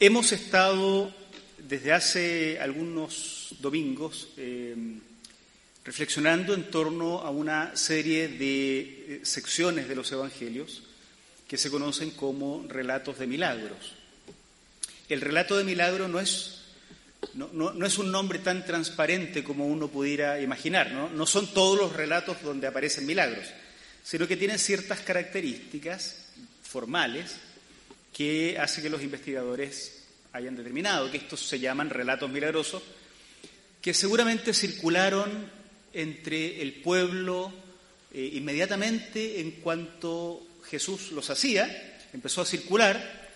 Hemos estado desde hace algunos domingos eh, reflexionando en torno a una serie de eh, secciones de los evangelios que se conocen como relatos de milagros. El relato de milagro no es, no, no es un nombre tan transparente como uno pudiera imaginar, ¿no? no son todos los relatos donde aparecen milagros, sino que tienen ciertas características formales que hace que los investigadores hayan determinado que estos se llaman relatos milagrosos, que seguramente circularon entre el pueblo eh, inmediatamente en cuanto Jesús los hacía, empezó a circular,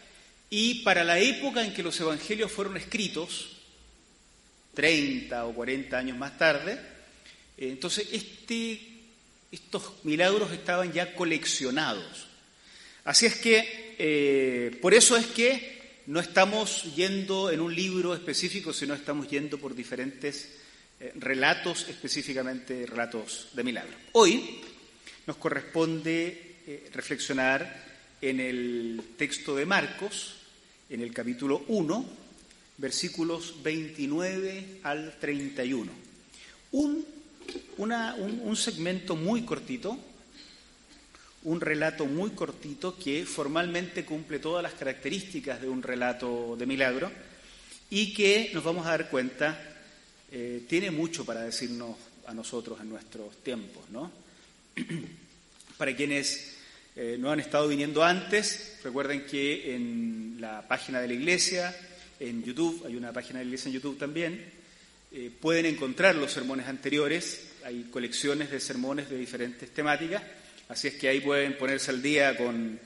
y para la época en que los evangelios fueron escritos, 30 o 40 años más tarde, eh, entonces este, estos milagros estaban ya coleccionados. Así es que, eh, por eso es que no estamos yendo en un libro específico, sino estamos yendo por diferentes eh, relatos, específicamente relatos de milagro. Hoy nos corresponde eh, reflexionar en el texto de Marcos, en el capítulo 1, versículos 29 al 31. Un, un segmento muy cortito un relato muy cortito que formalmente cumple todas las características de un relato de milagro y que nos vamos a dar cuenta eh, tiene mucho para decirnos a nosotros en nuestros tiempos, ¿no? para quienes eh, no han estado viniendo antes, recuerden que en la página de la iglesia, en YouTube, hay una página de la iglesia en YouTube también, eh, pueden encontrar los sermones anteriores, hay colecciones de sermones de diferentes temáticas Así es que ahí pueden ponerse al día con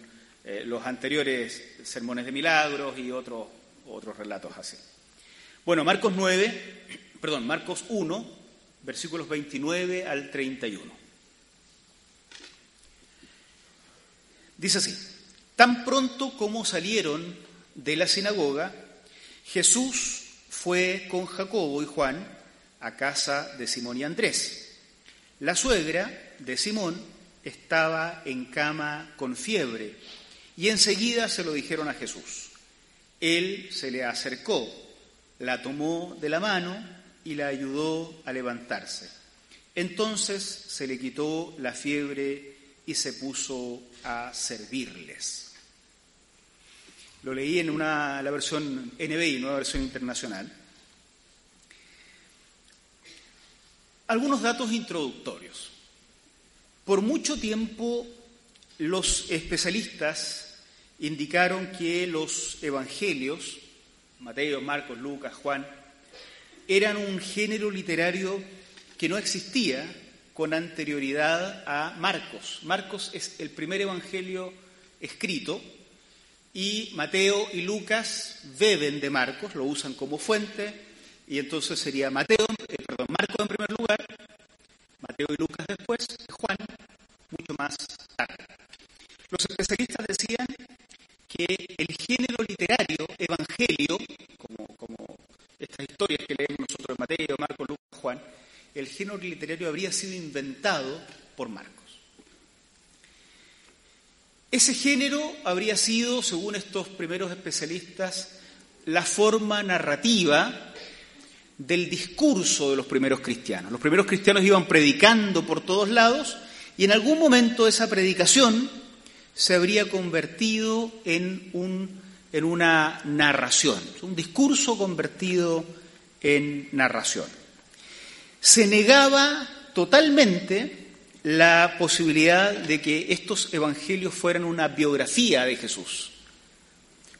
eh, los anteriores sermones de milagros y otros, otros relatos así. Bueno, Marcos 9, perdón, Marcos 1, versículos 29 al 31. Dice así, tan pronto como salieron de la sinagoga, Jesús fue con Jacobo y Juan a casa de Simón y Andrés. La suegra de Simón estaba en cama con fiebre y enseguida se lo dijeron a Jesús. Él se le acercó, la tomó de la mano y la ayudó a levantarse. Entonces se le quitó la fiebre y se puso a servirles. Lo leí en una, la versión NBI, nueva versión internacional. Algunos datos introductorios. Por mucho tiempo los especialistas indicaron que los evangelios, Mateo, Marcos, Lucas, Juan, eran un género literario que no existía con anterioridad a Marcos. Marcos es el primer evangelio escrito y Mateo y Lucas beben de Marcos, lo usan como fuente y entonces sería Mateo, eh, perdón, Marcos en primer lugar, Y Lucas después, Juan mucho más tarde. Los especialistas decían que el género literario, evangelio, como, estas historias que leemos nosotros, Mateo, Marcos, Lucas, Juan, el género literario habría sido inventado por Marcos. Ese género habría sido, según estos primeros especialistas, la forma narrativa del discurso de los primeros cristianos. Los primeros cristianos iban predicando por todos lados y en algún momento esa predicación se habría convertido en, un, en una narración, un discurso convertido en narración. Se negaba totalmente la posibilidad de que estos evangelios fueran una biografía de Jesús,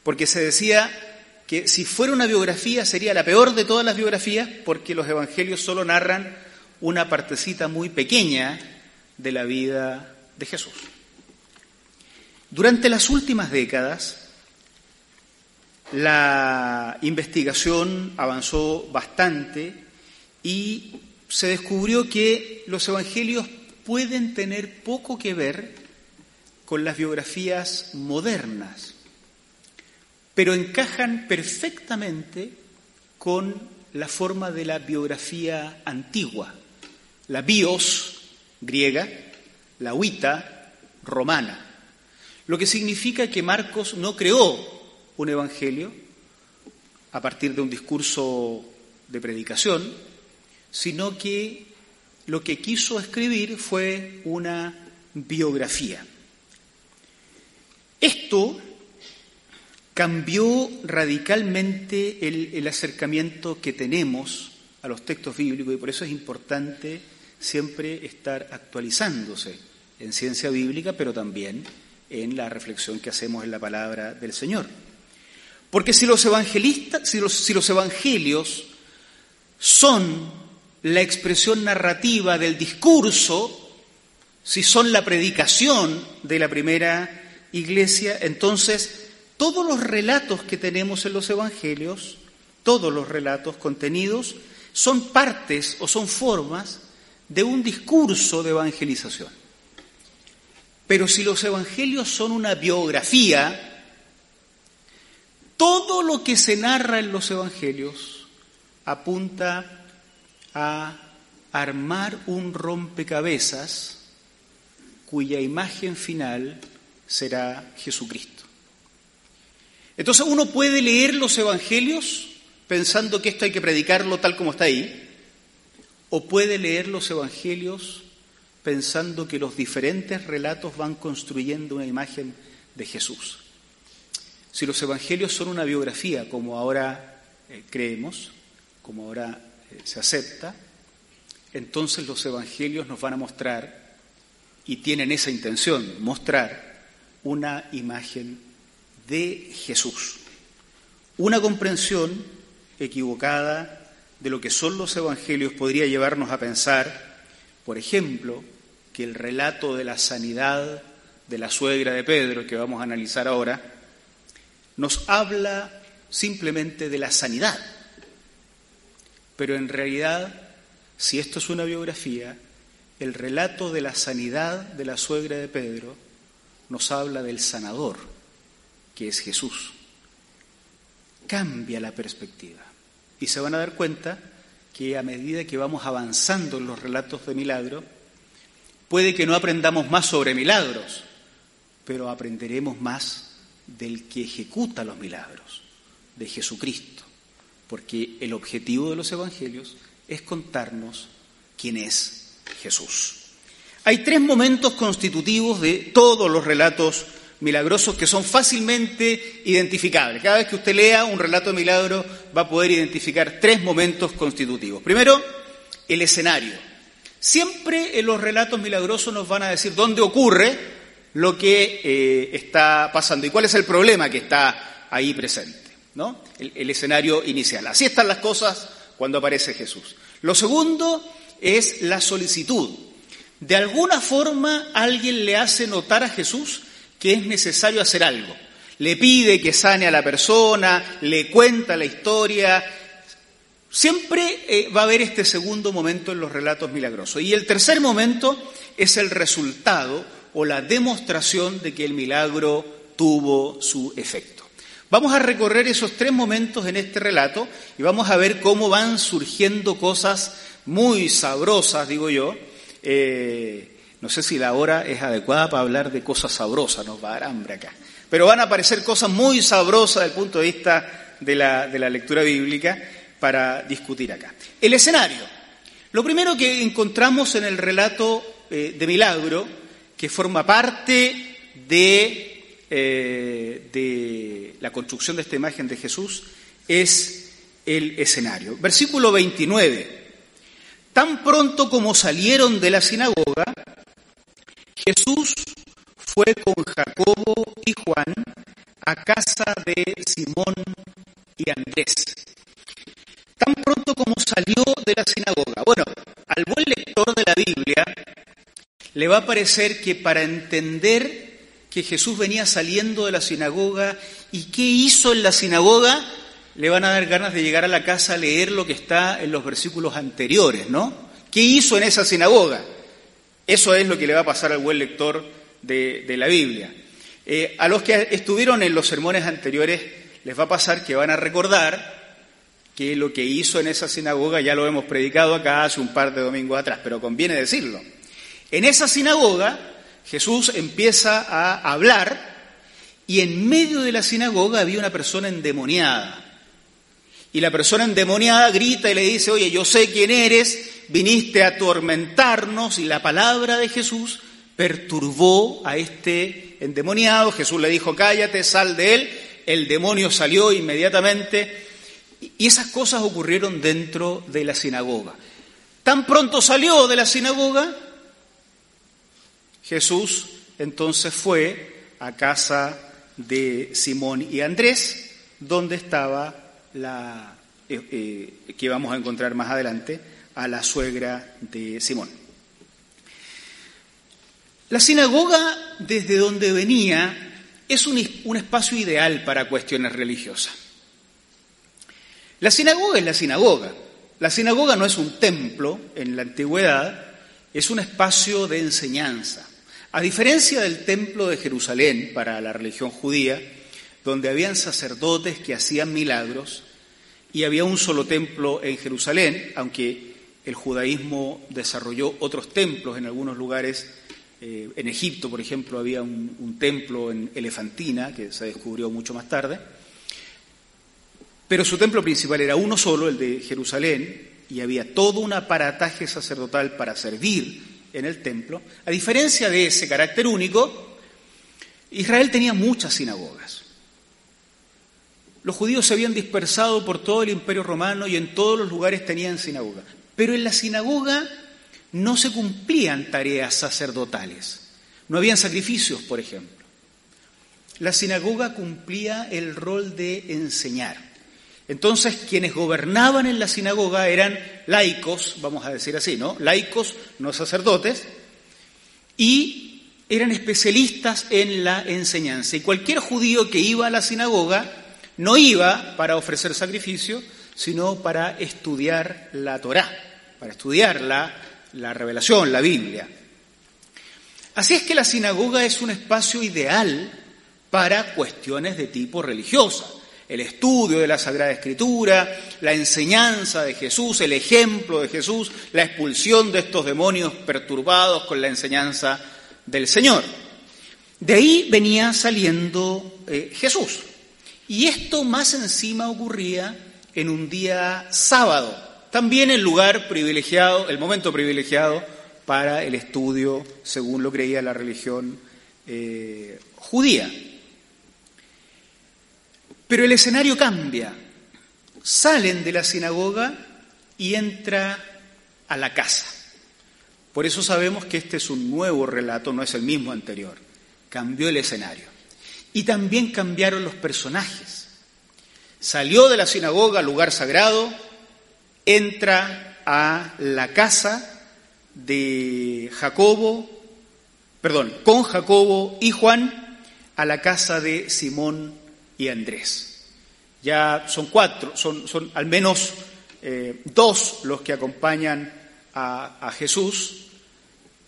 porque se decía que si fuera una biografía sería la peor de todas las biografías porque los evangelios solo narran una partecita muy pequeña de la vida de Jesús. Durante las últimas décadas, la investigación avanzó bastante y se descubrió que los evangelios pueden tener poco que ver con las biografías modernas, pero encajan perfectamente con la forma de la biografía antigua, la bios griega, la huita romana, lo que significa que Marcos no creó un evangelio a partir de un discurso de predicación, sino que lo que quiso escribir fue una biografía. Esto cambió radicalmente el, acercamiento que tenemos a los textos bíblicos y por eso es importante siempre estar actualizándose en ciencia bíblica, pero también en la reflexión que hacemos en la palabra del Señor. Porque si los evangelistas, si los, evangelios son la expresión narrativa del discurso, si son la predicación de la primera iglesia, entonces todos los relatos que tenemos en los evangelios, todos los relatos contenidos, son partes o son formas de un discurso de evangelización. Pero si los evangelios son una biografía, todo lo que se narra en los evangelios apunta a armar un rompecabezas cuya imagen final será Jesucristo. Entonces uno puede leer los evangelios pensando que esto hay que predicarlo tal como está ahí, o puede leer los evangelios pensando que los diferentes relatos van construyendo una imagen de Jesús. Si los evangelios son una biografía, como ahora eh, creemos, como ahora eh, se acepta, entonces los evangelios nos van a mostrar, y tienen esa intención, mostrar una imagen de Jesús. Una comprensión equivocada de lo que son los evangelios podría llevarnos a pensar, por ejemplo, que el relato de la sanidad de la suegra de Pedro, que vamos a analizar ahora, nos habla simplemente de la sanidad. Pero en realidad, si esto es una biografía, el relato de la sanidad de la suegra de Pedro nos habla del sanador, que es Jesús. Cambia la perspectiva. Y se van a dar cuenta que a medida que vamos avanzando en los relatos de milagro, Puede que no aprendamos más sobre milagros, pero aprenderemos más del que ejecuta los milagros, de Jesucristo, porque el objetivo de los evangelios es contarnos quién es Jesús. Hay tres momentos constitutivos de todos los relatos milagrosos que son fácilmente identificables. Cada vez que usted lea un relato de milagro va a poder identificar tres momentos constitutivos. Primero, el escenario. Siempre en los relatos milagrosos nos van a decir dónde ocurre lo que eh, está pasando y cuál es el problema que está ahí presente, ¿no? El, escenario inicial. Así están las cosas cuando aparece Jesús. Lo segundo es la solicitud. De alguna forma alguien le hace notar a Jesús que es necesario hacer algo. Le pide que sane a la persona, le cuenta la historia, Siempre eh, va a haber este segundo momento en los relatos milagrosos. Y el tercer momento es el resultado o la demostración de que el milagro tuvo su efecto. Vamos a recorrer esos tres momentos en este relato y vamos a ver cómo van surgiendo cosas muy sabrosas, digo yo. Eh, no sé si la hora es adecuada para hablar de cosas sabrosas, nos va a dar hambre acá. Pero van a aparecer cosas muy sabrosas desde el punto de vista de la, de la lectura bíblica para discutir acá. El escenario. Lo primero que encontramos en el relato eh, de Milagro, que forma parte de, eh, de la construcción de esta imagen de Jesús, es el escenario. Versículo 29. Tan pronto como salieron de la sinagoga, Jesús fue con Jacobo y Juan a casa de Simón y Andrés tan pronto como salió de la sinagoga. Bueno, al buen lector de la Biblia le va a parecer que para entender que Jesús venía saliendo de la sinagoga y qué hizo en la sinagoga, le van a dar ganas de llegar a la casa a leer lo que está en los versículos anteriores, ¿no? ¿Qué hizo en esa sinagoga? Eso es lo que le va a pasar al buen lector de, la Biblia. Eh, a los que estuvieron en los sermones anteriores les va a pasar que van a recordar que lo que hizo en esa sinagoga ya lo hemos predicado acá hace un par de domingos atrás, pero conviene decirlo. En esa sinagoga Jesús empieza a hablar y en medio de la sinagoga había una persona endemoniada. Y la persona endemoniada grita y le dice, oye, yo sé quién eres, viniste a atormentarnos y la palabra de Jesús perturbó a este endemoniado. Jesús le dijo, cállate, sal de él. El demonio salió inmediatamente y esas cosas ocurrieron dentro de la sinagoga. Tan pronto salió de la sinagoga, Jesús entonces fue a casa de Simón y Andrés, donde estaba la eh, eh, que vamos a encontrar más adelante, a la suegra de Simón. La sinagoga, desde donde venía, es un, espacio ideal para cuestiones religiosas. La sinagoga es la sinagoga. La sinagoga no es un templo en la antigüedad, es un espacio de enseñanza. A diferencia del templo de Jerusalén para la religión judía, donde habían sacerdotes que hacían milagros y había un solo templo en Jerusalén, aunque el judaísmo desarrolló otros templos en algunos lugares. Eh, en Egipto, por ejemplo, había un templo en Elefantina, que se descubrió mucho más tarde. Pero su templo principal era uno solo, el de Jerusalén, y había todo un aparataje sacerdotal para servir en el templo. A diferencia de ese carácter único, Israel tenía muchas sinagogas. Los judíos se habían dispersado por todo el imperio romano y en todos los lugares tenían sinagoga. Pero en la sinagoga no se cumplían tareas sacerdotales. No habían sacrificios, por ejemplo. La sinagoga cumplía el rol de enseñar. Entonces, quienes gobernaban en la sinagoga eran laicos, vamos a decir así, ¿no? Laicos, no sacerdotes, y eran especialistas en la enseñanza. Y cualquier judío que iba a la sinagoga no iba para ofrecer sacrificio, sino para estudiar la Torá, para estudiar la, la revelación, la Biblia. Así es que la sinagoga es un espacio ideal para cuestiones de tipo religioso el estudio de la Sagrada Escritura, la enseñanza de Jesús, el ejemplo de Jesús, la expulsión de estos demonios perturbados con la enseñanza del Señor. De ahí venía saliendo eh, Jesús. Y esto más encima ocurría en un día sábado, también el lugar privilegiado, el momento privilegiado para el estudio, según lo creía la religión eh, judía. Pero el escenario cambia. Salen de la sinagoga y entra a la casa. Por eso sabemos que este es un nuevo relato, no es el mismo anterior. Cambió el escenario. Y también cambiaron los personajes. Salió de la sinagoga, lugar sagrado, entra a la casa de Jacobo, perdón, con Jacobo y Juan, a la casa de Simón y Andrés. Ya son cuatro, son, son al menos eh, dos los que acompañan a, a Jesús,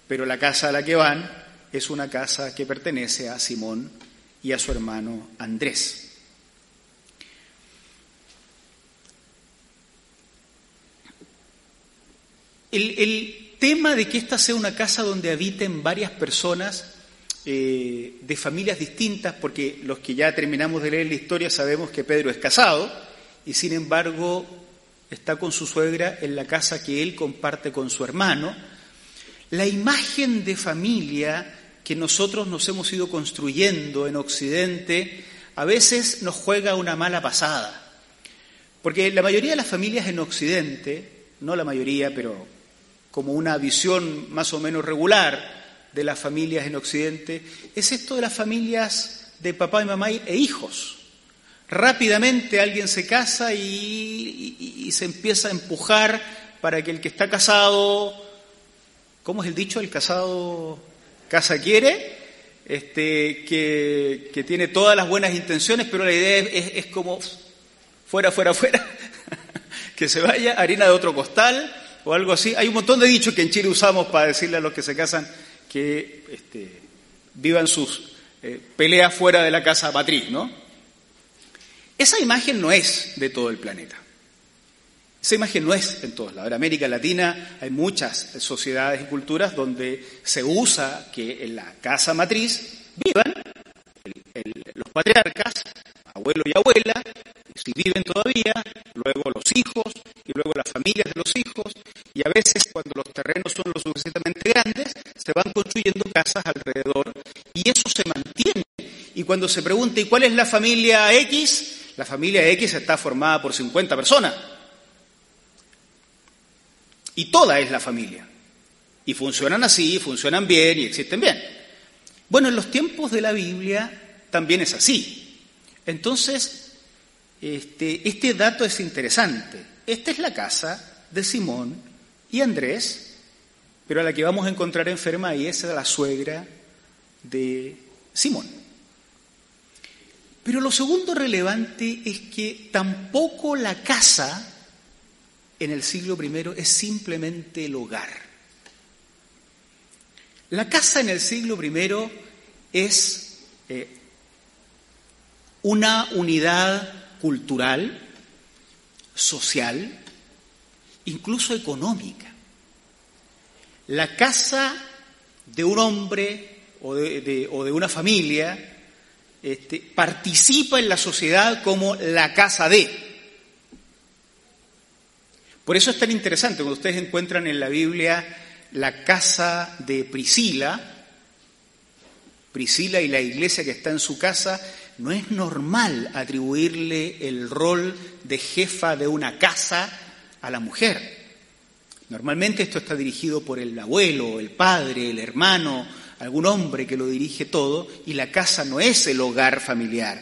pero la casa a la que van es una casa que pertenece a Simón y a su hermano Andrés. El, tema de que esta sea una casa donde habiten varias personas eh, de familias distintas, porque los que ya terminamos de leer la historia sabemos que Pedro es casado y sin embargo está con su suegra en la casa que él comparte con su hermano. La imagen de familia que nosotros nos hemos ido construyendo en Occidente a veces nos juega una mala pasada, porque la mayoría de las familias en Occidente, no la mayoría, pero como una visión más o menos regular, de las familias en Occidente es esto de las familias de papá y mamá e hijos. Rápidamente alguien se casa y, se empieza a empujar para que el que está casado, ¿cómo es el dicho? El casado casa quiere, este, que, tiene todas las buenas intenciones, pero la idea es, como fuera, fuera, fuera, que se vaya, harina de otro costal o algo así. Hay un montón de dichos que en Chile usamos para decirle a los que se casan que este, vivan sus eh, peleas fuera de la casa matriz, ¿no? Esa imagen no es de todo el planeta. Esa imagen no es en todos lados. En América Latina hay muchas sociedades y culturas donde se usa que en la casa matriz vivan los patriarcas, abuelo y abuela, si viven todavía, luego los hijos y luego las familias de los hijos, y a veces cuando los terrenos son lo suficientemente grandes, se van construyendo casas alrededor y eso se mantiene. Y cuando se pregunta, ¿y cuál es la familia X? La familia X está formada por 50 personas. Y toda es la familia. Y funcionan así, funcionan bien y existen bien. Bueno, en los tiempos de la Biblia también es así. Entonces, este, este dato es interesante. Esta es la casa de Simón y Andrés, pero a la que vamos a encontrar enferma y esa es la suegra de Simón. Pero lo segundo relevante es que tampoco la casa en el siglo I es simplemente el hogar. La casa en el siglo I es eh, una unidad cultural, social, incluso económica. La casa de un hombre o de, una familia este, participa en la sociedad como la casa de. Por eso es tan interesante cuando ustedes encuentran en la Biblia la casa de Priscila, Priscila y la iglesia que está en su casa, no es normal atribuirle el rol de jefa de una casa a la mujer. Normalmente esto está dirigido por el abuelo, el padre, el hermano, algún hombre que lo dirige todo, y la casa no es el hogar familiar.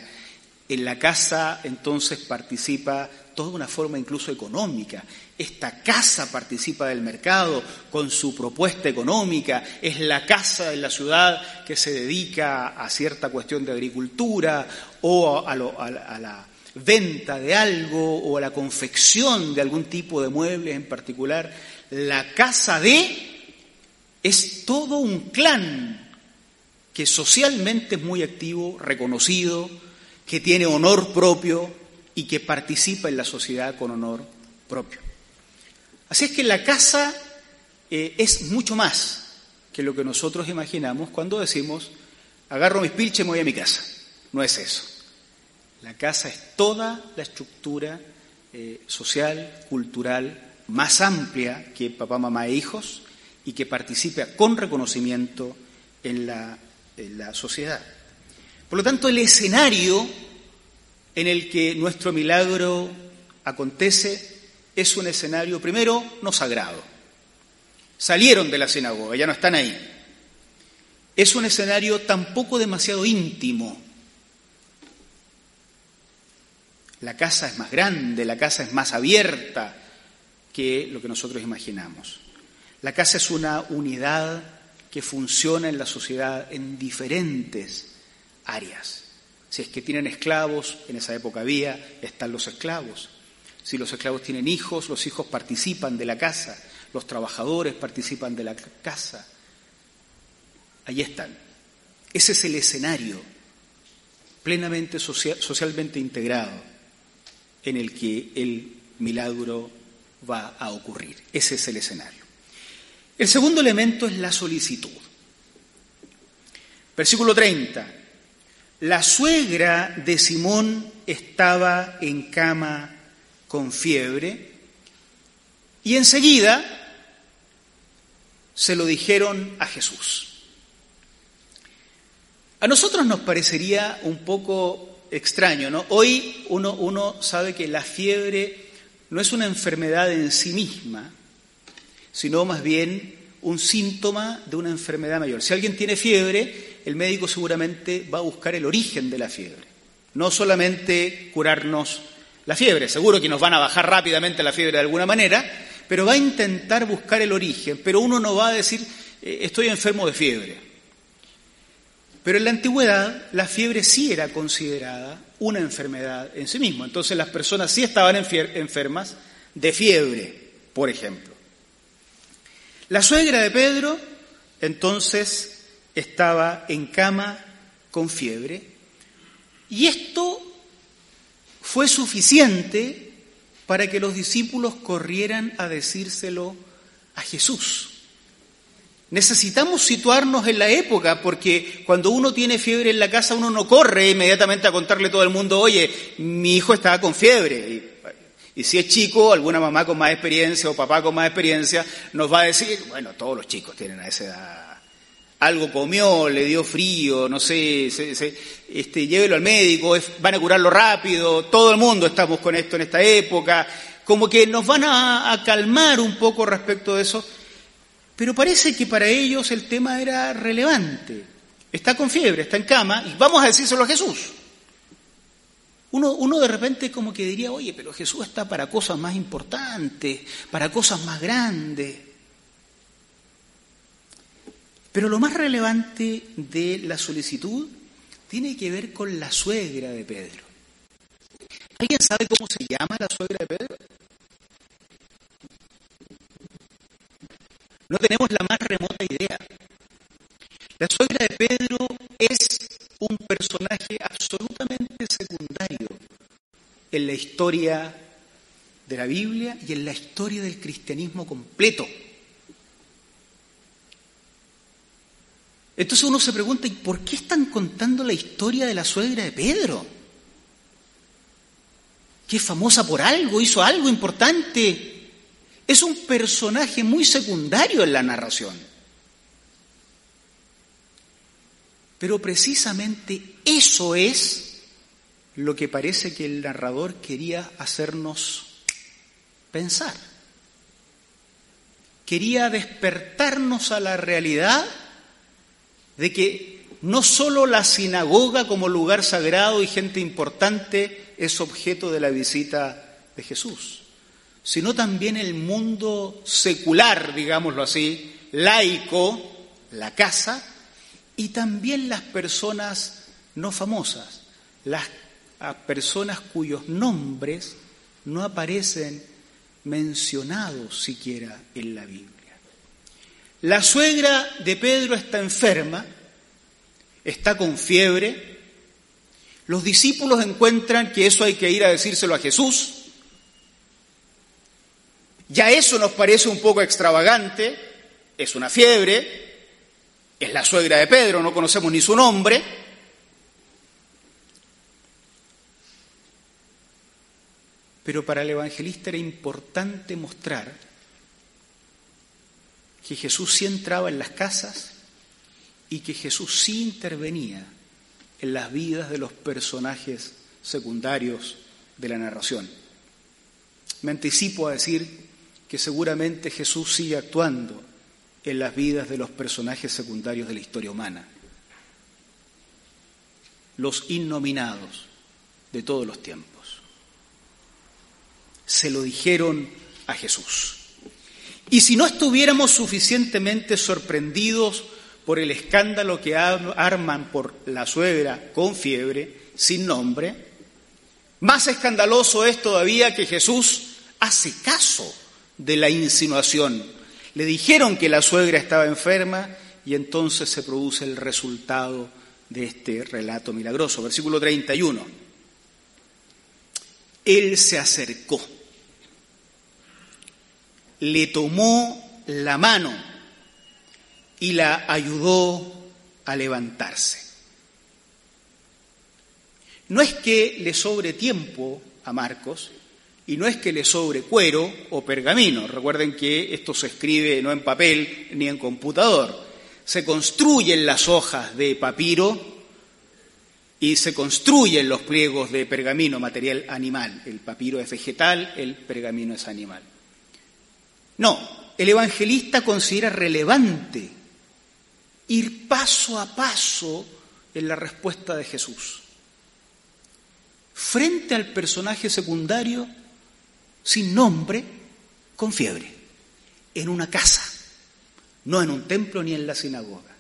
En la casa entonces participa toda una forma incluso económica. Esta casa participa del mercado con su propuesta económica, es la casa de la ciudad que se dedica a cierta cuestión de agricultura o a, la venta de algo o a la confección de algún tipo de muebles en particular. La casa de es todo un clan que socialmente es muy activo, reconocido, que tiene honor propio y que participa en la sociedad con honor propio. Así es que la casa eh, es mucho más que lo que nosotros imaginamos cuando decimos, agarro mis pilches y me voy a mi casa. No es eso. La casa es toda la estructura eh, social, cultural, más amplia que papá, mamá e hijos y que participa con reconocimiento en la, en la sociedad. Por lo tanto, el escenario en el que nuestro milagro acontece es un escenario, primero, no sagrado. Salieron de la sinagoga, ya no están ahí. Es un escenario tampoco demasiado íntimo. La casa es más grande, la casa es más abierta que lo que nosotros imaginamos. La casa es una unidad que funciona en la sociedad en diferentes áreas. Si es que tienen esclavos, en esa época había, están los esclavos. Si los esclavos tienen hijos, los hijos participan de la casa, los trabajadores participan de la casa. Ahí están. Ese es el escenario plenamente socialmente integrado en el que el milagro va a ocurrir. Ese es el escenario. El segundo elemento es la solicitud. Versículo 30. La suegra de Simón estaba en cama con fiebre y enseguida se lo dijeron a Jesús. A nosotros nos parecería un poco extraño, ¿no? Hoy uno, uno sabe que la fiebre no es una enfermedad en sí misma, sino más bien un síntoma de una enfermedad mayor. Si alguien tiene fiebre, el médico seguramente va a buscar el origen de la fiebre, no solamente curarnos la fiebre. Seguro que nos van a bajar rápidamente la fiebre de alguna manera, pero va a intentar buscar el origen, pero uno no va a decir, eh, estoy enfermo de fiebre. Pero en la antigüedad la fiebre sí era considerada una enfermedad en sí misma. Entonces las personas sí estaban enfermas de fiebre, por ejemplo. La suegra de Pedro entonces estaba en cama con fiebre y esto fue suficiente para que los discípulos corrieran a decírselo a Jesús. Necesitamos situarnos en la época porque cuando uno tiene fiebre en la casa uno no corre inmediatamente a contarle a todo el mundo, oye, mi hijo estaba con fiebre. Y, si es chico, alguna mamá con más experiencia o papá con más experiencia nos va a decir, bueno, todos los chicos tienen a esa edad. Algo comió, le dio frío, no sé, este, llévelo al médico, van a curarlo rápido, todo el mundo estamos con esto en esta época. Como que nos van a calmar un poco respecto de eso pero parece que para ellos el tema era relevante. Está con fiebre, está en cama, y vamos a decírselo a Jesús. Uno, uno, de repente como que diría, oye, pero Jesús está para cosas más importantes, para cosas más grandes. Pero lo más relevante de la solicitud tiene que ver con la suegra de Pedro. ¿Alguien sabe cómo se llama la suegra de Pedro? No tenemos la más remota idea. La suegra de Pedro es un personaje absolutamente secundario en la historia de la Biblia y en la historia del cristianismo completo. Entonces uno se pregunta, ¿y por qué están contando la historia de la suegra de Pedro? Que es famosa por algo, hizo algo importante. Es un personaje muy secundario en la narración. Pero precisamente eso es lo que parece que el narrador quería hacernos pensar. Quería despertarnos a la realidad de que no solo la sinagoga como lugar sagrado y gente importante es objeto de la visita de Jesús, sino también el mundo secular, digámoslo así, laico, la casa, y también las personas no famosas, las personas cuyos nombres no aparecen mencionados siquiera en la Biblia. La suegra de Pedro está enferma, está con fiebre, los discípulos encuentran que eso hay que ir a decírselo a Jesús, ya eso nos parece un poco extravagante, es una fiebre, es la suegra de Pedro, no conocemos ni su nombre. Pero para el evangelista era importante mostrar que Jesús sí entraba en las casas y que Jesús sí intervenía en las vidas de los personajes secundarios de la narración. Me anticipo a decir que seguramente Jesús sigue actuando en las vidas de los personajes secundarios de la historia humana, los innominados de todos los tiempos. Se lo dijeron a Jesús. Y si no estuviéramos suficientemente sorprendidos por el escándalo que arman por la suegra con fiebre, sin nombre, más escandaloso es todavía que Jesús hace caso de la insinuación. Le dijeron que la suegra estaba enferma y entonces se produce el resultado de este relato milagroso. Versículo 31. Él se acercó, le tomó la mano y la ayudó a levantarse. No es que le sobre tiempo a Marcos, y no es que le sobre cuero o pergamino. Recuerden que esto se escribe no en papel ni en computador. Se construyen las hojas de papiro y se construyen los pliegos de pergamino, material animal. El papiro es vegetal, el pergamino es animal. No, el evangelista considera relevante ir paso a paso en la respuesta de Jesús. Frente al personaje secundario, sin nombre, con fiebre, en una casa, no en un templo ni en la sinagoga.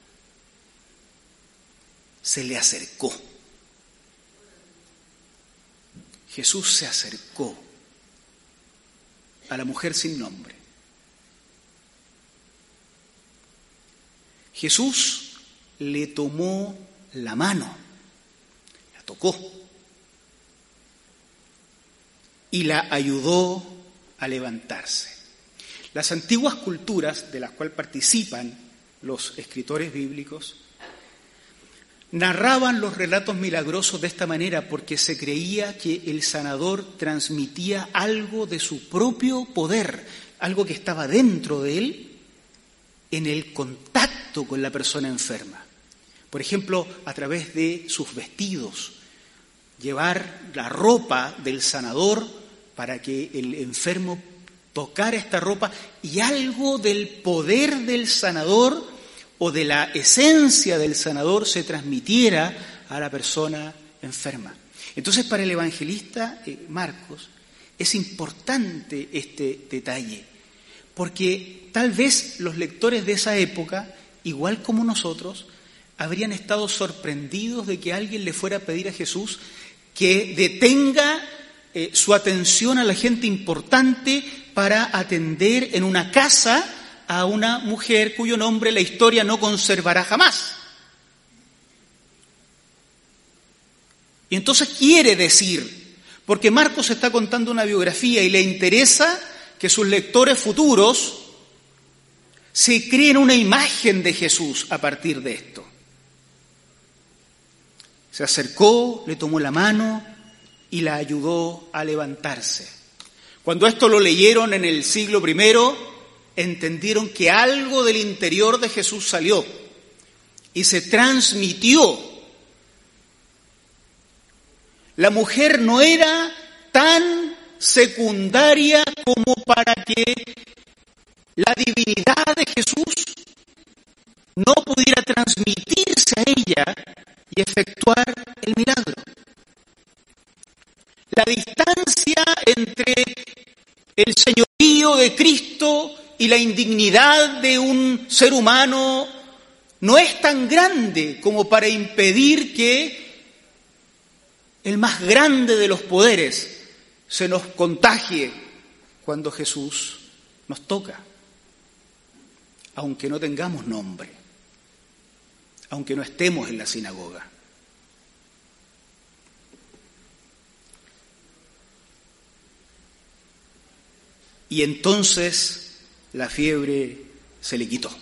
se le acercó. Jesús se acercó a la mujer sin nombre. Jesús le tomó la mano, la tocó y la ayudó a levantarse. Las antiguas culturas de las cuales participan los escritores bíblicos narraban los relatos milagrosos de esta manera porque se creía que el sanador transmitía algo de su propio poder, algo que estaba dentro de él en el contacto con la persona enferma. Por ejemplo, a través de sus vestidos, llevar la ropa del sanador para que el enfermo tocara esta ropa y algo del poder del sanador o de la esencia del sanador se transmitiera a la persona enferma. Entonces, para el evangelista eh, Marcos es importante este detalle, porque tal vez los lectores de esa época, igual como nosotros, habrían estado sorprendidos de que alguien le fuera a pedir a Jesús que detenga eh, su atención a la gente importante para atender en una casa a una mujer cuyo nombre la historia no conservará jamás. Y entonces quiere decir, porque Marcos está contando una biografía y le interesa que sus lectores futuros se creen una imagen de Jesús a partir de esto. Se acercó, le tomó la mano y la ayudó a levantarse. Cuando esto lo leyeron en el siglo I, entendieron que algo del interior de Jesús salió y se transmitió. La mujer no era tan secundaria como para que la divinidad de Jesús no pudiera transmitirse a ella y efectuar el milagro. La distancia entre el señorío de Cristo y la indignidad de un ser humano no es tan grande como para impedir que el más grande de los poderes se nos contagie cuando Jesús nos toca, aunque no tengamos nombre, aunque no estemos en la sinagoga. Y entonces la fiebre se le quitó.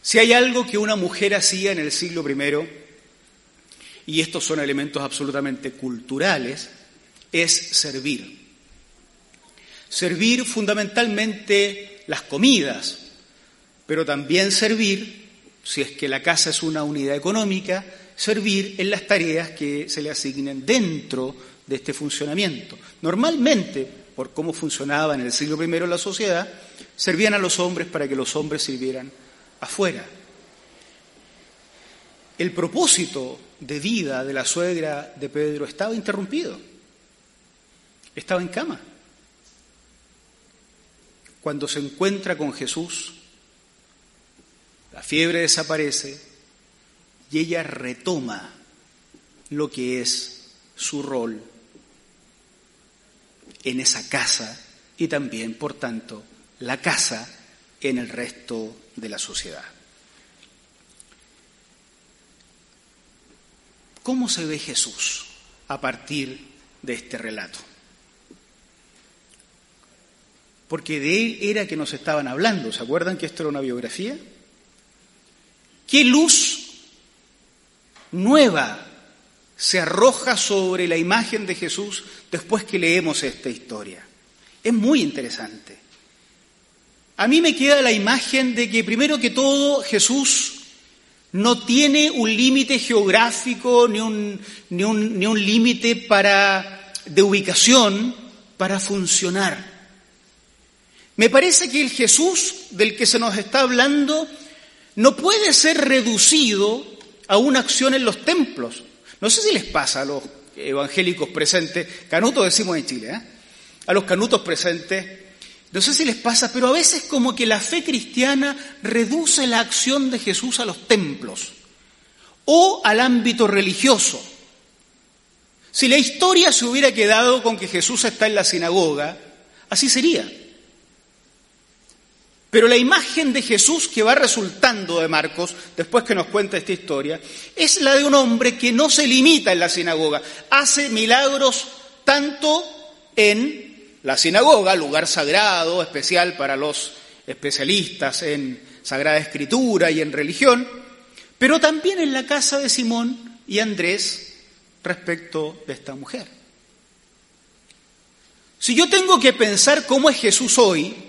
Si hay algo que una mujer hacía en el siglo I, y estos son elementos absolutamente culturales, es servir. Servir fundamentalmente las comidas, pero también servir, si es que la casa es una unidad económica, servir en las tareas que se le asignen dentro de este funcionamiento. Normalmente, por cómo funcionaba en el siglo I la sociedad, servían a los hombres para que los hombres sirvieran afuera. El propósito de vida de la suegra de Pedro estaba interrumpido. Estaba en cama. Cuando se encuentra con Jesús, la fiebre desaparece y ella retoma lo que es su rol en esa casa y también, por tanto, la casa en el resto de la sociedad. ¿Cómo se ve Jesús a partir de este relato? Porque de él era que nos estaban hablando. ¿Se acuerdan que esto era una biografía? ¿Qué luz nueva se arroja sobre la imagen de Jesús después que leemos esta historia. Es muy interesante. A mí me queda la imagen de que primero que todo Jesús no tiene un límite geográfico ni un, ni un, ni un límite de ubicación para funcionar. Me parece que el Jesús del que se nos está hablando no puede ser reducido a una acción en los templos. No sé si les pasa a los evangélicos presentes, canutos decimos en Chile, ¿eh? a los canutos presentes, no sé si les pasa, pero a veces como que la fe cristiana reduce la acción de Jesús a los templos o al ámbito religioso. Si la historia se hubiera quedado con que Jesús está en la sinagoga, así sería. Pero la imagen de Jesús que va resultando de Marcos, después que nos cuenta esta historia, es la de un hombre que no se limita en la sinagoga, hace milagros tanto en la sinagoga, lugar sagrado, especial para los especialistas en Sagrada Escritura y en religión, pero también en la casa de Simón y Andrés respecto de esta mujer. Si yo tengo que pensar cómo es Jesús hoy,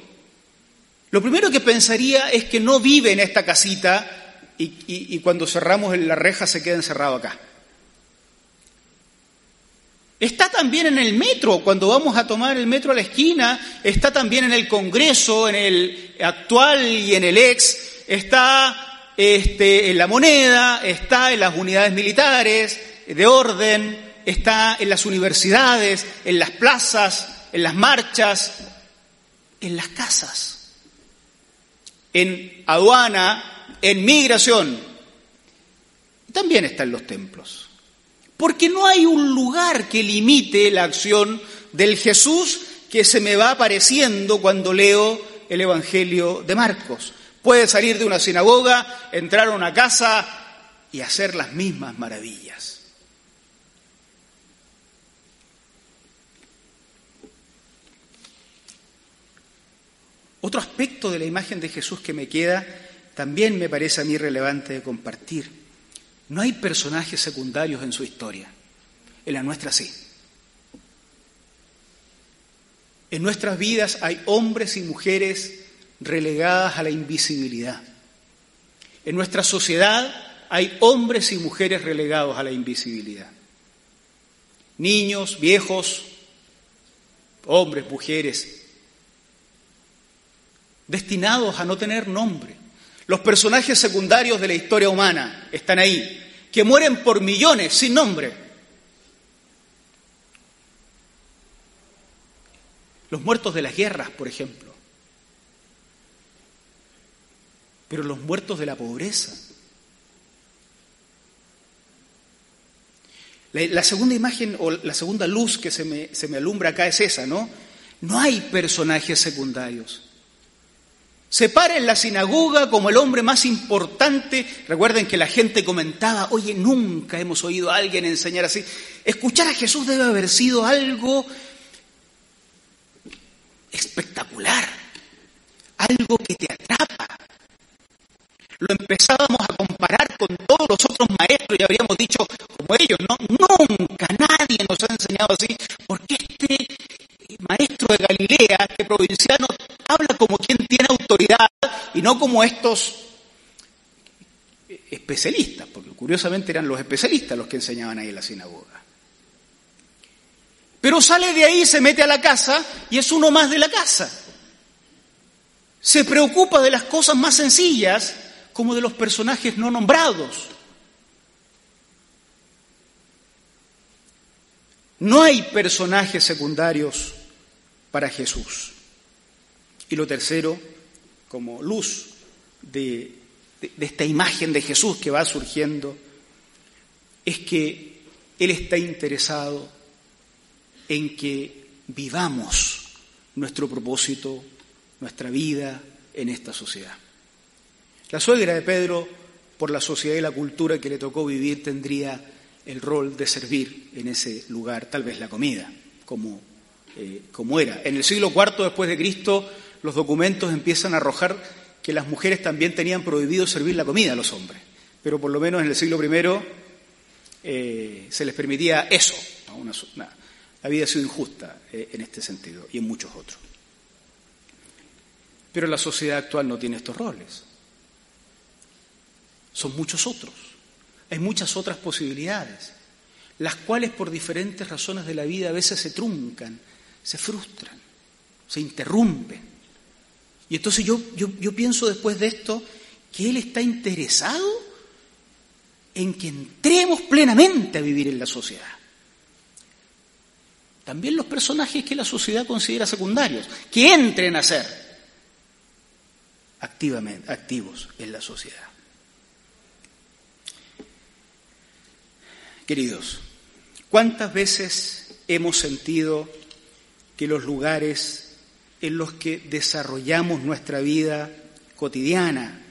lo primero que pensaría es que no vive en esta casita y, cuando cerramos la reja se queda encerrado acá. Está también en el metro, cuando vamos a tomar el metro a la esquina, está también en el Congreso, en el actual y en el ex, está este, en la moneda, está en las unidades militares de orden, está en las universidades, en las plazas, en las marchas, en las casas en aduana, en migración, también está en los templos. Porque no hay un lugar que limite la acción del Jesús que se me va apareciendo cuando leo el Evangelio de Marcos. Puede salir de una sinagoga, entrar a una casa y hacer las mismas maravillas. Otro aspecto de la imagen de Jesús que me queda también me parece a mí relevante de compartir. No hay personajes secundarios en su historia. En la nuestra sí. En nuestras vidas hay hombres y mujeres relegadas a la invisibilidad. En nuestra sociedad hay hombres y mujeres relegados a la invisibilidad. Niños, viejos, hombres, mujeres, destinados a no tener nombre. Los personajes secundarios de la historia humana están ahí, que mueren por millones sin nombre. Los muertos de las guerras, por ejemplo. Pero los muertos de la pobreza. La, segunda imagen o la segunda luz que se me, se me alumbra acá es esa, ¿no? No hay personajes secundarios. Se para en la sinagoga como el hombre más importante. Recuerden que la gente comentaba, oye, nunca hemos oído a alguien enseñar así. Escuchar a Jesús debe haber sido algo espectacular, algo que te atrapa. Lo empezábamos a comparar con todos los otros maestros y habríamos dicho, como ellos, no, nunca nadie nos ha enseñado así, porque este maestro de Galilea, este provinciano, habla como quien tiene autoridad y no como estos especialistas, porque curiosamente eran los especialistas los que enseñaban ahí en la sinagoga. Pero sale de ahí, se mete a la casa y es uno más de la casa. Se preocupa de las cosas más sencillas como de los personajes no nombrados. No hay personajes secundarios para Jesús. Y lo tercero, como luz de, esta imagen de Jesús que va surgiendo, es que Él está interesado en que vivamos nuestro propósito, nuestra vida en esta sociedad. La suegra de Pedro, por la sociedad y la cultura que le tocó vivir, tendría el rol de servir en ese lugar, tal vez la comida, como eh, como era. En el siglo IV después de Cristo, los documentos empiezan a arrojar que las mujeres también tenían prohibido servir la comida a los hombres, pero por lo menos en el siglo I eh, se les permitía eso. la vida ha sido injusta eh, en este sentido y en muchos otros. Pero la sociedad actual no tiene estos roles. Son muchos otros. Hay muchas otras posibilidades, las cuales por diferentes razones de la vida a veces se truncan se frustran, se interrumpen. Y entonces yo, yo, pienso después de esto que Él está interesado en que entremos plenamente a vivir en la sociedad. También los personajes que la sociedad considera secundarios, que entren a ser activamente, activos en la sociedad. Queridos, ¿cuántas veces hemos sentido que los lugares en los que desarrollamos nuestra vida cotidiana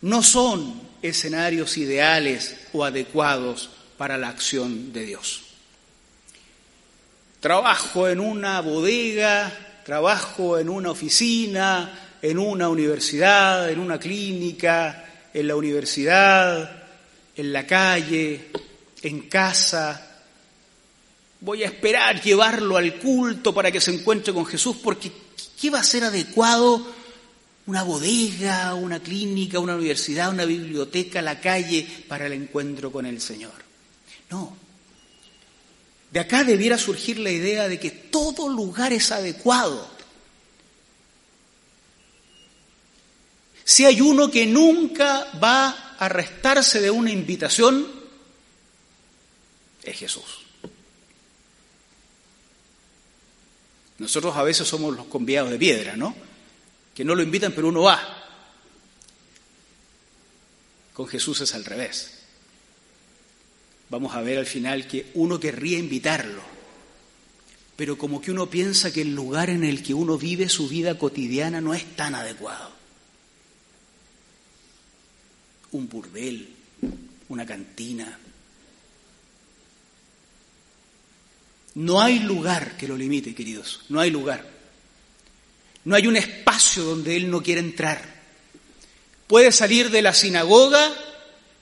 no son escenarios ideales o adecuados para la acción de Dios? Trabajo en una bodega, trabajo en una oficina, en una universidad, en una clínica, en la universidad, en la calle, en casa. Voy a esperar llevarlo al culto para que se encuentre con Jesús, porque ¿qué va a ser adecuado? Una bodega, una clínica, una universidad, una biblioteca, la calle para el encuentro con el Señor. No. De acá debiera surgir la idea de que todo lugar es adecuado. Si hay uno que nunca va a restarse de una invitación, es Jesús. Nosotros a veces somos los conviados de piedra, ¿no? Que no lo invitan, pero uno va. Con Jesús es al revés. Vamos a ver al final que uno querría invitarlo, pero como que uno piensa que el lugar en el que uno vive su vida cotidiana no es tan adecuado. Un burdel, una cantina, No hay lugar que lo limite, queridos, no hay lugar. No hay un espacio donde Él no quiera entrar. Puede salir de la sinagoga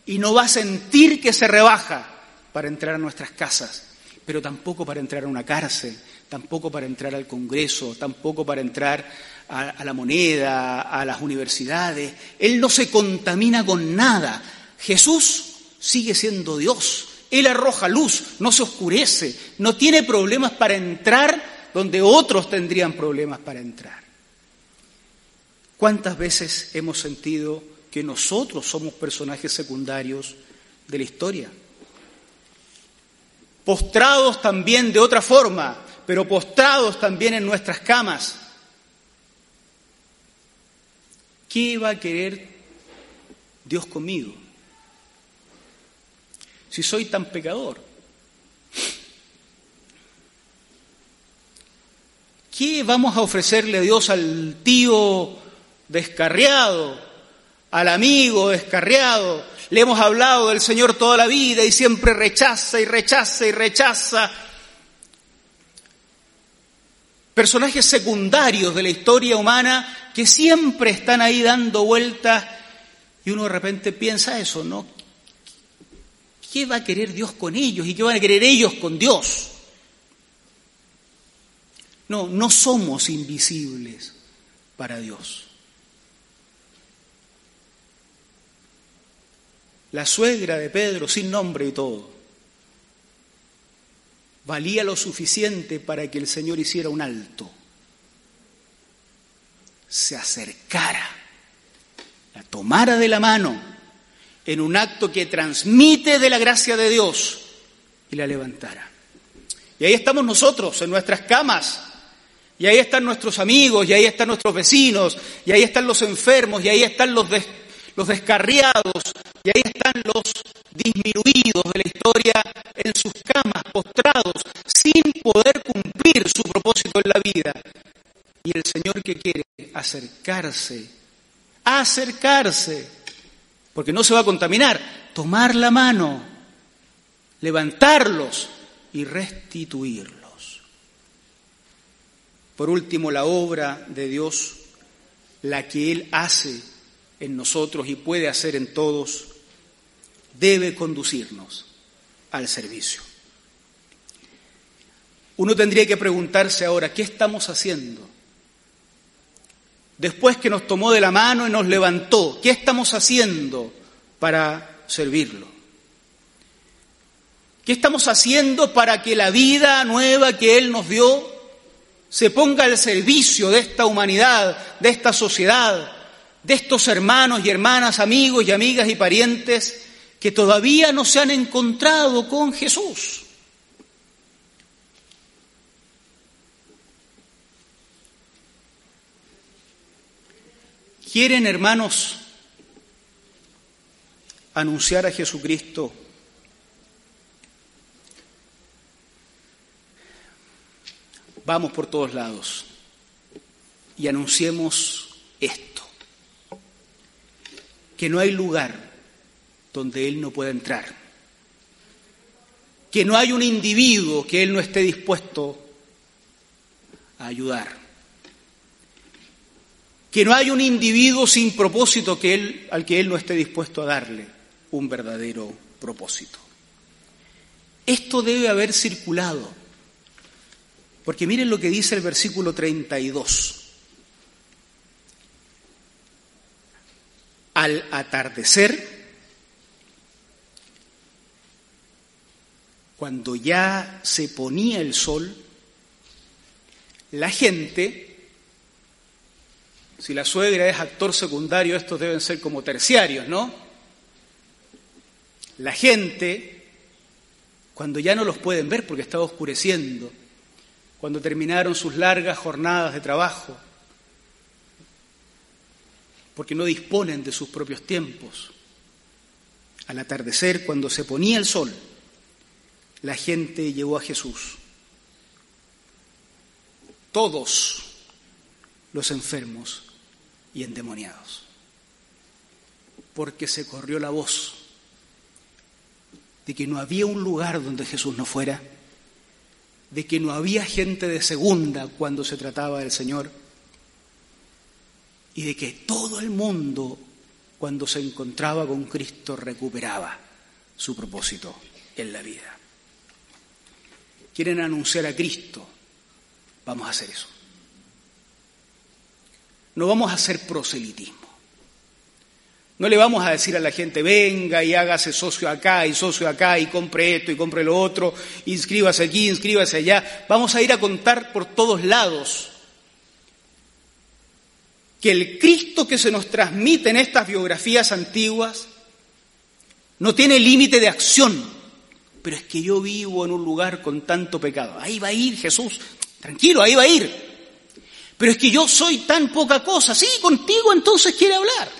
y no va a sentir que se rebaja para entrar a nuestras casas, pero tampoco para entrar a una cárcel, tampoco para entrar al Congreso, tampoco para entrar a, la moneda, a las universidades. Él no se contamina con nada. Jesús sigue siendo Dios, él arroja luz, no se oscurece, no tiene problemas para entrar donde otros tendrían problemas para entrar. ¿Cuántas veces hemos sentido que nosotros somos personajes secundarios de la historia? Postrados también de otra forma, pero postrados también en nuestras camas. ¿Qué va a querer Dios conmigo? Si soy tan pecador? ¿Qué vamos a ofrecerle a Dios al tío descarriado, al amigo descarriado? Le hemos hablado del Señor toda la vida y siempre rechaza y rechaza y rechaza. Personajes secundarios de la historia humana que siempre están ahí dando vueltas y uno de repente piensa eso, ¿no? ¿Qué va a querer Dios con ellos y qué van a querer ellos con Dios? No, no somos invisibles para Dios. La suegra de Pedro, sin nombre y todo, valía lo suficiente para que el Señor hiciera un alto, se acercara, la tomara de la mano en un acto que transmite de la gracia de Dios y la levantara. Y ahí estamos nosotros, en nuestras camas, y ahí están nuestros amigos, y ahí están nuestros vecinos, y ahí están los enfermos, y ahí están los, los descarriados, y ahí están los disminuidos de la historia en sus camas, postrados, sin poder cumplir su propósito en la vida. Y el Señor que quiere acercarse, acercarse porque no se va a contaminar, tomar la mano, levantarlos y restituirlos. Por último, la obra de Dios, la que Él hace en nosotros y puede hacer en todos, debe conducirnos al servicio. Uno tendría que preguntarse ahora, ¿qué estamos haciendo? Después que nos tomó de la mano y nos levantó. ¿Qué estamos haciendo para servirlo? ¿Qué estamos haciendo para que la vida nueva que Él nos dio se ponga al servicio de esta humanidad, de esta sociedad, de estos hermanos y hermanas, amigos y amigas y parientes que todavía no se han encontrado con Jesús? ¿Quieren, hermanos, anunciar a Jesucristo? Vamos por todos lados y anunciemos esto, que no hay lugar donde Él no pueda entrar, que no hay un individuo que Él no esté dispuesto a ayudar que no hay un individuo sin propósito que él, al que Él no esté dispuesto a darle un verdadero propósito. Esto debe haber circulado, porque miren lo que dice el versículo 32. Al atardecer, cuando ya se ponía el sol, la gente, si la suegra es actor secundario, estos deben ser como terciarios, ¿no? La gente, cuando ya no los pueden ver porque estaba oscureciendo, cuando terminaron sus largas jornadas de trabajo, porque no disponen de sus propios tiempos. Al atardecer, cuando se ponía el sol, la gente llegó a Jesús. Todos los enfermos y endemoniados. Porque se corrió la voz de que no había un lugar donde Jesús no fuera, de que no había gente de segunda cuando se trataba del Señor y de que todo el mundo, cuando se encontraba con Cristo, recuperaba su propósito en la vida. Quieren anunciar a Cristo, vamos a hacer eso. No vamos a hacer proselitismo. No le vamos a decir a la gente, venga y hágase socio acá y socio acá y compre esto y compre lo otro, inscríbase aquí, inscríbase allá. Vamos a ir a contar por todos lados que el Cristo que se nos transmite en estas biografías antiguas no tiene límite de acción, pero es que yo vivo en un lugar con tanto pecado. Ahí va a ir Jesús, tranquilo, ahí va a ir. Pero es que yo soy tan poca cosa, sí, contigo entonces quiere hablar.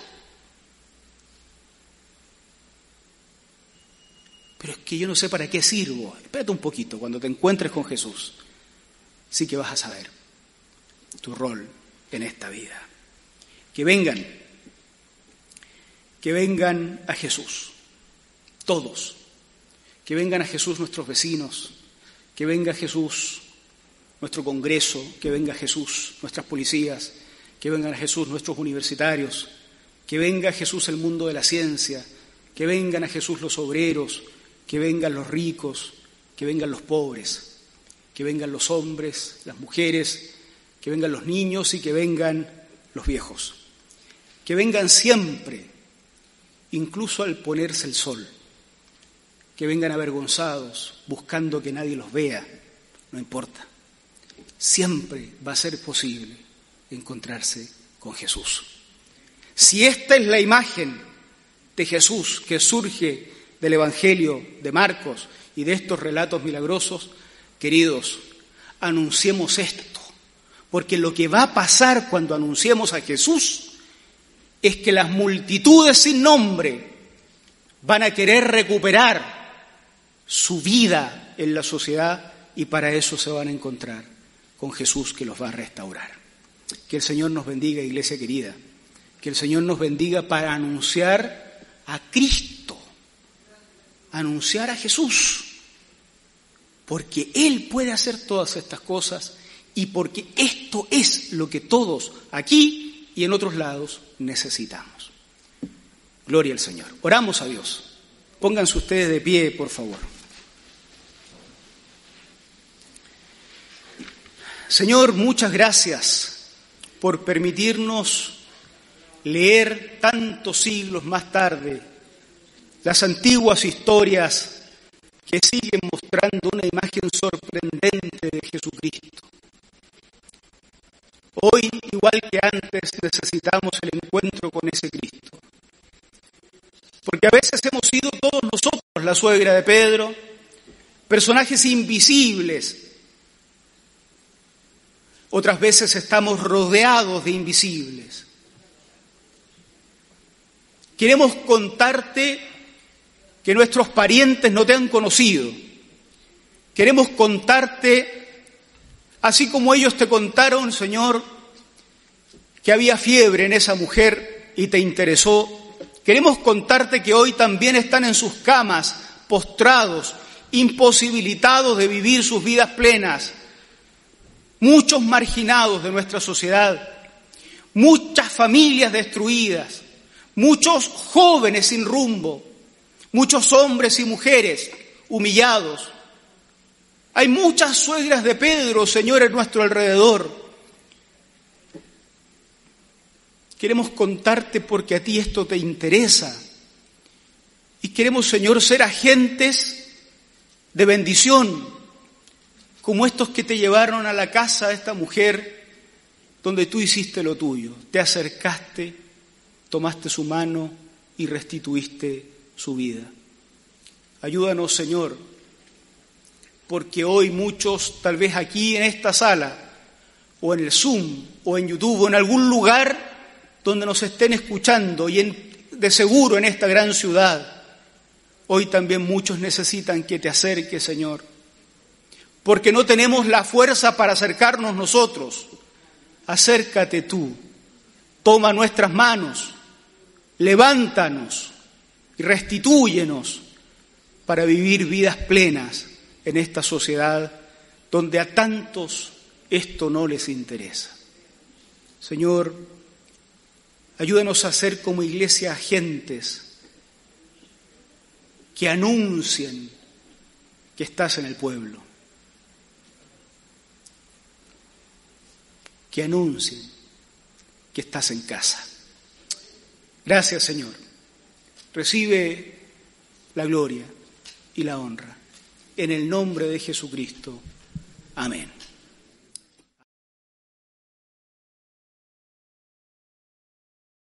Pero es que yo no sé para qué sirvo. Espérate un poquito, cuando te encuentres con Jesús, sí que vas a saber tu rol en esta vida que vengan, que vengan a Jesús, todos, que vengan a Jesús nuestros vecinos, que venga Jesús nuestro Congreso, que venga Jesús nuestras policías, que vengan a Jesús nuestros universitarios, que venga Jesús el mundo de la ciencia, que vengan a Jesús los obreros, que vengan los ricos, que vengan los pobres, que vengan los hombres, las mujeres, que vengan los niños y que vengan los viejos que vengan siempre, incluso al ponerse el sol, que vengan avergonzados, buscando que nadie los vea, no importa. Siempre va a ser posible encontrarse con Jesús. Si esta es la imagen de Jesús que surge del Evangelio de Marcos y de estos relatos milagrosos, queridos, anunciemos esto, porque lo que va a pasar cuando anunciemos a Jesús es que las multitudes sin nombre van a querer recuperar su vida en la sociedad y para eso se van a encontrar con Jesús que los va a restaurar. Que el Señor nos bendiga, iglesia querida. Que el Señor nos bendiga para anunciar a Cristo, anunciar a Jesús, porque Él puede hacer todas estas cosas y porque esto es lo que todos aquí y en otros lados necesitamos. Gloria al Señor. Oramos a Dios. Pónganse ustedes de pie, por favor. Señor, muchas gracias por permitirnos leer tantos siglos más tarde las antiguas historias que siguen mostrando una imagen sorprendente de Jesucristo. Hoy, igual que antes, necesitamos el encuentro con ese Cristo. Porque a veces hemos sido todos nosotros, la suegra de Pedro, personajes invisibles. Otras veces estamos rodeados de invisibles. Queremos contarte que nuestros parientes no te han conocido. Queremos contarte Así como ellos te contaron, Señor, que había fiebre en esa mujer y te interesó, queremos contarte que hoy también están en sus camas, postrados, imposibilitados de vivir sus vidas plenas, muchos marginados de nuestra sociedad, muchas familias destruidas, muchos jóvenes sin rumbo, muchos hombres y mujeres humillados. Hay muchas suegras de Pedro, Señor, en nuestro alrededor. Queremos contarte porque a ti esto te interesa. Y queremos, Señor, ser agentes de bendición, como estos que te llevaron a la casa de esta mujer, donde tú hiciste lo tuyo. Te acercaste, tomaste su mano y restituiste su vida. Ayúdanos, Señor, porque hoy muchos, tal vez aquí en esta sala, o en el Zoom, o en YouTube, o en algún lugar donde nos estén escuchando, y de seguro en esta gran ciudad, hoy también muchos necesitan que te acerques, Señor, porque no tenemos la fuerza para acercarnos nosotros. Acércate tú, toma nuestras manos, levántanos y restitúyenos para vivir vidas plenas en esta sociedad donde a tantos esto no les interesa. Señor, ayúdanos a ser como iglesia agentes que anuncien que estás en el pueblo, que anuncien que estás en casa. Gracias Señor. Recibe la gloria y la honra. En el nombre de Jesucristo. Amén.